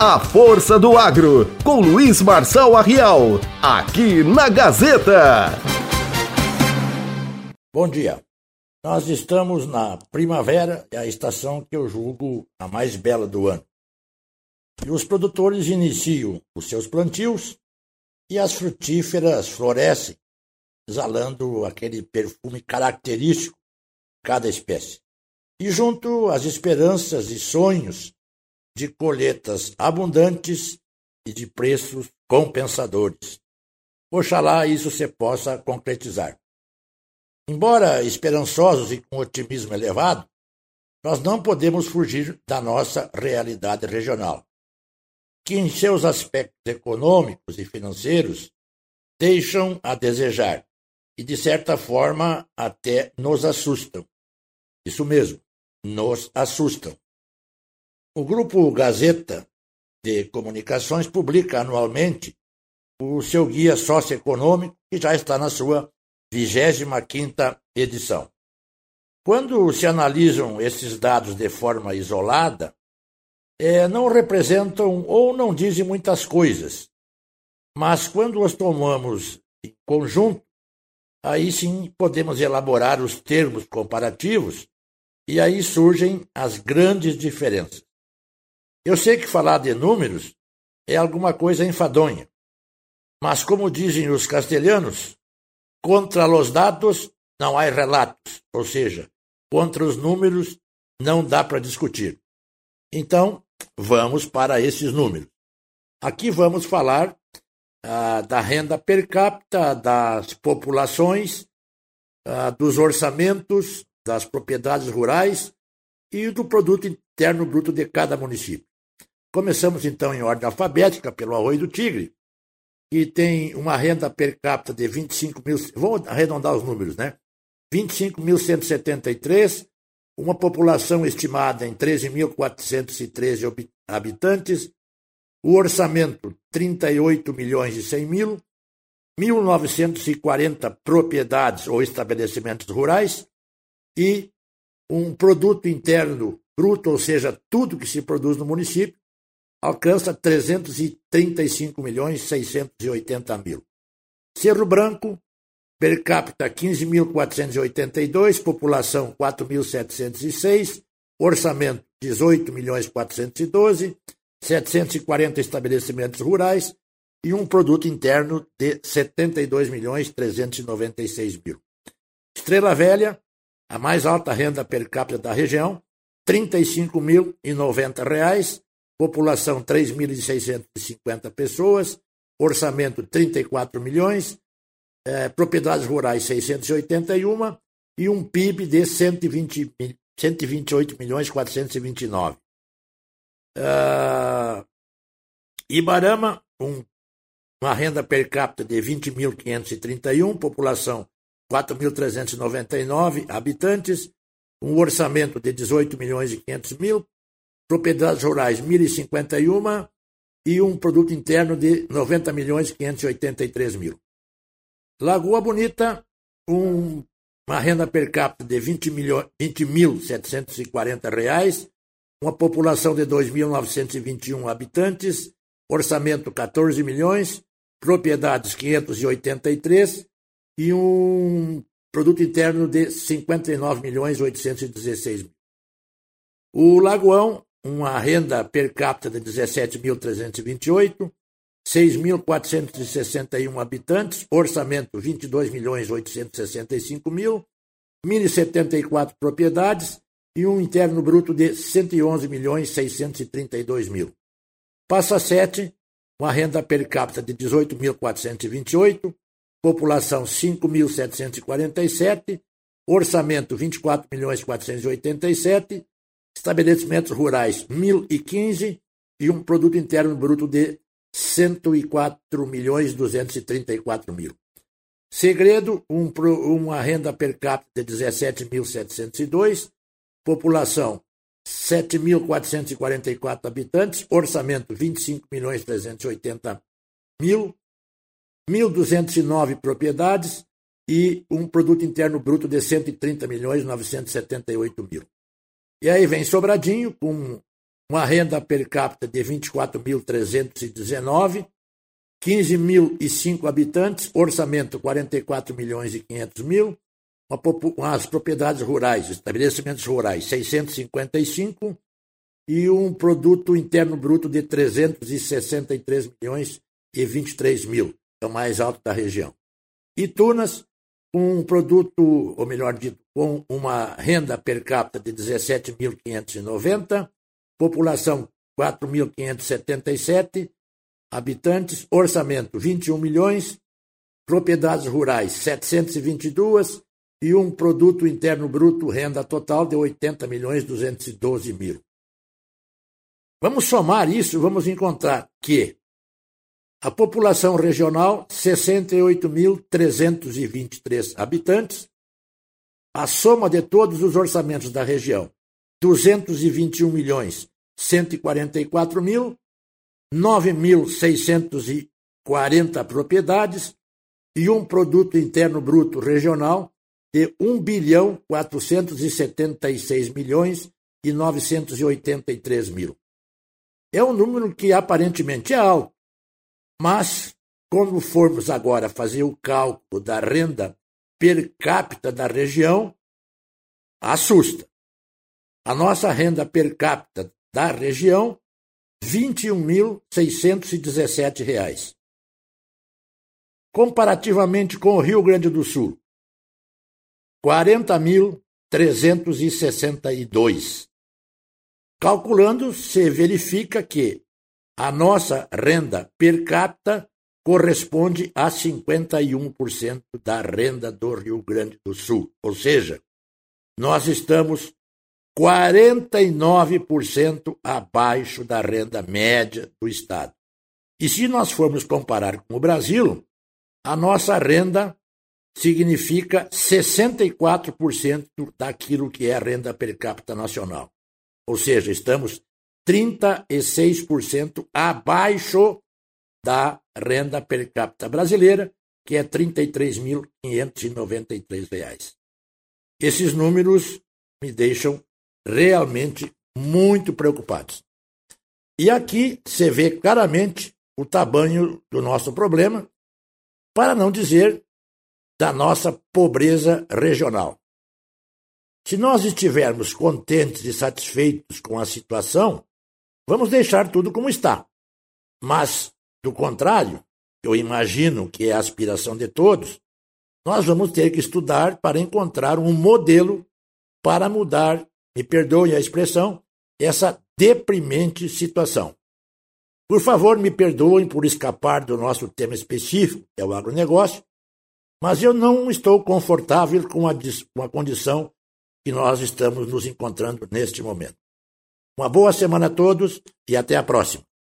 A Força do Agro, com Luiz Marçal Arrial, aqui na Gazeta. Bom dia. Nós estamos na primavera, é a estação que eu julgo a mais bela do ano. E os produtores iniciam os seus plantios e as frutíferas florescem, exalando aquele perfume característico de cada espécie. E junto às esperanças e sonhos de colheitas abundantes e de preços compensadores. Oxalá isso se possa concretizar. Embora esperançosos e com otimismo elevado, nós não podemos fugir da nossa realidade regional, que em seus aspectos econômicos e financeiros deixam a desejar e, de certa forma, até nos assustam. Isso mesmo, nos assustam. O Grupo Gazeta de Comunicações publica anualmente o seu guia socioeconômico, que já está na sua 25 edição. Quando se analisam esses dados de forma isolada, é, não representam ou não dizem muitas coisas. Mas quando os tomamos em conjunto, aí sim podemos elaborar os termos comparativos e aí surgem as grandes diferenças. Eu sei que falar de números é alguma coisa enfadonha, mas como dizem os castelhanos, contra os dados não há relatos, ou seja, contra os números não dá para discutir. Então, vamos para esses números. Aqui vamos falar ah, da renda per capita, das populações, ah, dos orçamentos, das propriedades rurais e do produto interno bruto de cada município. Começamos então em ordem alfabética pelo Arroio do Tigre, que tem uma renda per capita de 25 mil. Vamos arredondar os números, né? 25.173, uma população estimada em 13.413 habitantes, o orçamento 38 milhões e 100 mil, 1.940 propriedades ou estabelecimentos rurais e um produto interno bruto, ou seja, tudo que se produz no município, alcança 335 milhões 680 mil. Cerro Branco, per capita 15.482, população 4.706, orçamento 18 milhões 412, 740 estabelecimentos rurais e um produto interno de 72 milhões 396 mil. Estrela Velha, a mais alta renda per capita da região, 35.090 reais, população 3.650 pessoas, orçamento 34 milhões, é, propriedades rurais 681 e um PIB de 120, 128 milhões 429. Uh, Ibarama, um, uma renda per capita de 20.531, população 4.399 habitantes, um orçamento de 18 milhões e 500 mil, propriedades rurais 1.051 e um produto interno de 90 milhões 583 mil. Lagoa Bonita, um, uma renda per capita de 20 mil 20 reais, uma população de 2.921 habitantes, orçamento 14 milhões, propriedades 583 e um produto interno de 59 milhões 816 mil. O Lagoão, uma renda per capita de 17.328, 6.461 habitantes, orçamento 22 milhões 865 mil, 1.074 propriedades e um interno bruto de 111 milhões 632 mil. Passa 7, uma renda per capita de 18.428, população 5.747, orçamento 24 milhões 487 estabelecimentos rurais 1.015 e um produto interno bruto de 104 milhões 234 mil. Segredo, um, uma renda per capita de 17.702, população 7.444 habitantes, orçamento 25 milhões 380 mil, 1.209 propriedades e um produto interno bruto de 130 milhões 978 mil. E aí vem Sobradinho com uma renda per capita de 24.319, 15.005 habitantes, orçamento 44 milhões e 500 mil, as propriedades rurais, estabelecimentos rurais 655 e um produto interno bruto de 363 milhões e 23 mil, é o mais alto da região. Tunas, com um produto, ou melhor dito, com uma renda per capita de 17.590, população 4.577 habitantes, orçamento 21 milhões, propriedades rurais 722 e um produto interno bruto renda total de 80 milhões 212 mil. Vamos somar isso, vamos encontrar que a população regional 68.323 habitantes, a soma de todos os orçamentos da região 221 milhões 144 mil, 9.640 propriedades e um produto interno bruto regional de 1 bilhão 476 milhões e 983 mil. É um número que aparentemente é alto, mas quando formos agora fazer o cálculo da renda per capita da região, assusta. A nossa renda per capita da região, R$ 21.617. Comparativamente com o Rio Grande do Sul, 40.362. Calculando, se verifica que a nossa renda per capita corresponde a 51% da renda do Rio Grande do Sul. Ou seja, nós estamos 49% abaixo da renda média do Estado. E se nós formos comparar com o Brasil, a nossa renda significa 64% daquilo que é a renda per capita nacional. Ou seja, estamos 36% abaixo da renda per capita brasileira, que é R$ 33.593. Esses números me deixam realmente muito preocupados. E aqui você vê claramente o tamanho do nosso problema, para não dizer da nossa pobreza regional. Se nós estivermos contentes e satisfeitos com a situação, vamos deixar tudo como está. Mas, do contrário, eu imagino que é a aspiração de todos, nós vamos ter que estudar para encontrar um modelo para mudar me perdoe a expressão, essa deprimente situação. Por favor, me perdoem por escapar do nosso tema específico, que é o agronegócio, mas eu não estou confortável com a, com a condição que nós estamos nos encontrando neste momento. Uma boa semana a todos e até a próxima.